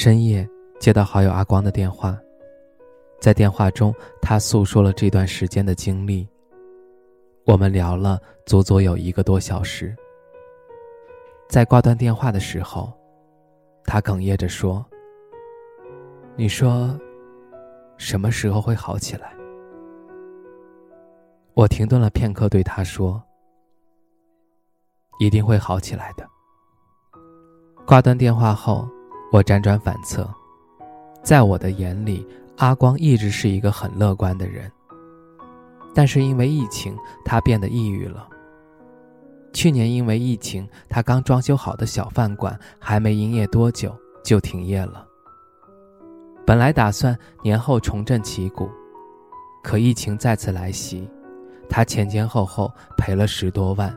深夜接到好友阿光的电话，在电话中，他诉说了这段时间的经历。我们聊了足足有一个多小时。在挂断电话的时候，他哽咽着说：“你说，什么时候会好起来？”我停顿了片刻，对他说：“一定会好起来的。”挂断电话后。我辗转反侧，在我的眼里，阿光一直是一个很乐观的人。但是因为疫情，他变得抑郁了。去年因为疫情，他刚装修好的小饭馆还没营业多久就停业了。本来打算年后重振旗鼓，可疫情再次来袭，他前前后后赔了十多万，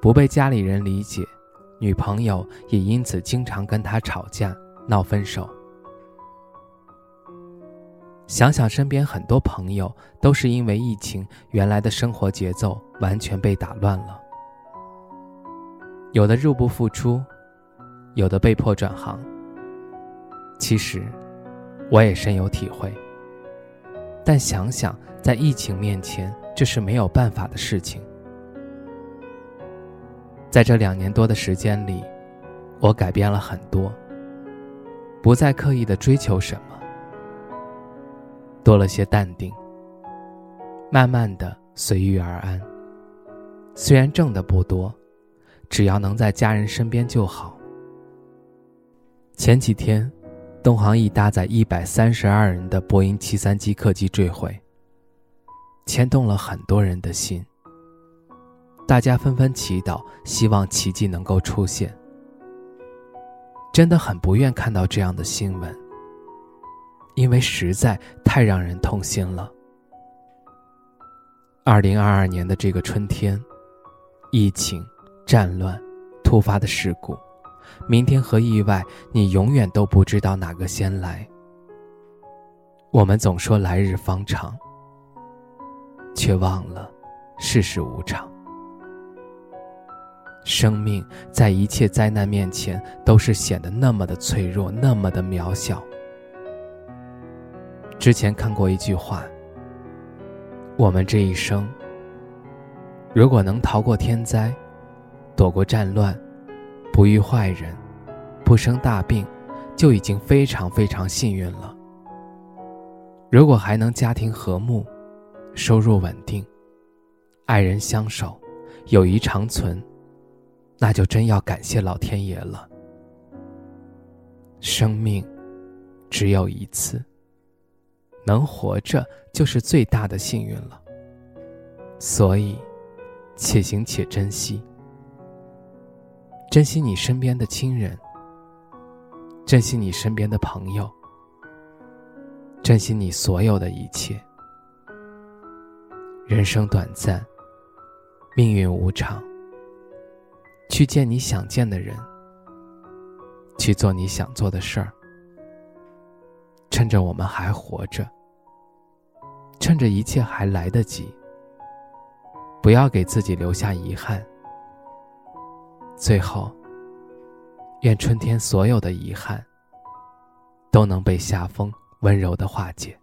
不被家里人理解。女朋友也因此经常跟他吵架、闹分手。想想身边很多朋友都是因为疫情，原来的生活节奏完全被打乱了。有的入不敷出，有的被迫转行。其实，我也深有体会。但想想，在疫情面前，这是没有办法的事情。在这两年多的时间里，我改变了很多。不再刻意的追求什么，多了些淡定。慢慢的随遇而安。虽然挣的不多，只要能在家人身边就好。前几天，东航一搭载一百三十二人的波音七三七客机坠毁，牵动了很多人的心。大家纷纷祈祷，希望奇迹能够出现。真的很不愿看到这样的新闻，因为实在太让人痛心了。二零二二年的这个春天，疫情、战乱、突发的事故、明天和意外，你永远都不知道哪个先来。我们总说来日方长，却忘了世事无常。生命在一切灾难面前都是显得那么的脆弱，那么的渺小。之前看过一句话：我们这一生，如果能逃过天灾，躲过战乱，不遇坏人，不生大病，就已经非常非常幸运了。如果还能家庭和睦，收入稳定，爱人相守，友谊长存。那就真要感谢老天爷了。生命只有一次，能活着就是最大的幸运了。所以，且行且珍惜，珍惜你身边的亲人，珍惜你身边的朋友，珍惜你所有的一切。人生短暂，命运无常。去见你想见的人，去做你想做的事儿。趁着我们还活着，趁着一切还来得及，不要给自己留下遗憾。最后，愿春天所有的遗憾都能被夏风温柔的化解。